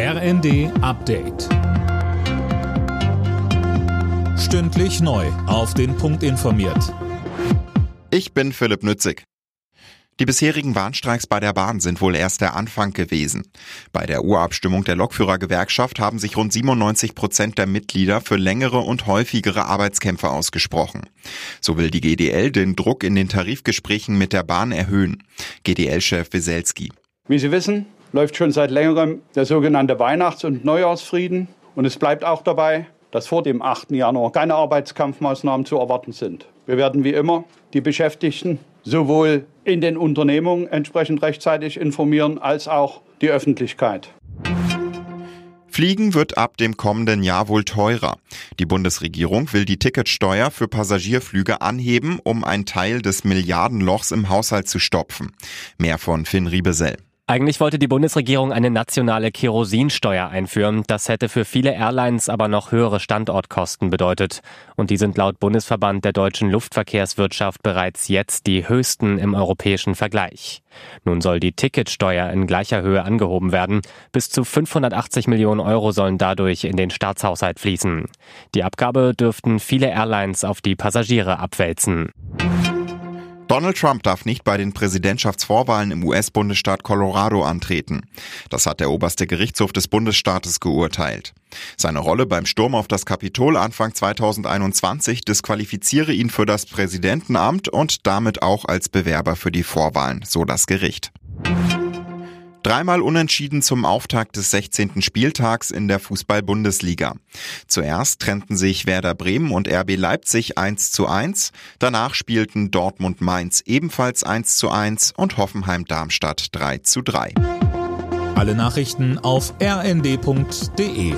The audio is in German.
RND Update. Stündlich neu. Auf den Punkt informiert. Ich bin Philipp Nützig. Die bisherigen Warnstreiks bei der Bahn sind wohl erst der Anfang gewesen. Bei der Urabstimmung der Lokführergewerkschaft haben sich rund 97 Prozent der Mitglieder für längere und häufigere Arbeitskämpfe ausgesprochen. So will die GDL den Druck in den Tarifgesprächen mit der Bahn erhöhen. GDL-Chef Wieselski. Wie Sie wissen, läuft schon seit längerem der sogenannte Weihnachts- und Neujahrsfrieden. Und es bleibt auch dabei, dass vor dem 8. Januar keine Arbeitskampfmaßnahmen zu erwarten sind. Wir werden wie immer die Beschäftigten sowohl in den Unternehmungen entsprechend rechtzeitig informieren als auch die Öffentlichkeit. Fliegen wird ab dem kommenden Jahr wohl teurer. Die Bundesregierung will die Ticketsteuer für Passagierflüge anheben, um einen Teil des Milliardenlochs im Haushalt zu stopfen. Mehr von Finn Riebesell. Eigentlich wollte die Bundesregierung eine nationale Kerosinsteuer einführen. Das hätte für viele Airlines aber noch höhere Standortkosten bedeutet. Und die sind laut Bundesverband der deutschen Luftverkehrswirtschaft bereits jetzt die höchsten im europäischen Vergleich. Nun soll die Ticketsteuer in gleicher Höhe angehoben werden. Bis zu 580 Millionen Euro sollen dadurch in den Staatshaushalt fließen. Die Abgabe dürften viele Airlines auf die Passagiere abwälzen. Donald Trump darf nicht bei den Präsidentschaftsvorwahlen im US-Bundesstaat Colorado antreten. Das hat der oberste Gerichtshof des Bundesstaates geurteilt. Seine Rolle beim Sturm auf das Kapitol Anfang 2021 disqualifiziere ihn für das Präsidentenamt und damit auch als Bewerber für die Vorwahlen, so das Gericht. Dreimal unentschieden zum Auftakt des 16. Spieltags in der Fußball-Bundesliga. Zuerst trennten sich Werder Bremen und RB Leipzig 1 zu 1. Danach spielten Dortmund Mainz ebenfalls 1 zu 1 und Hoffenheim Darmstadt 3 zu 3. Alle Nachrichten auf rnd.de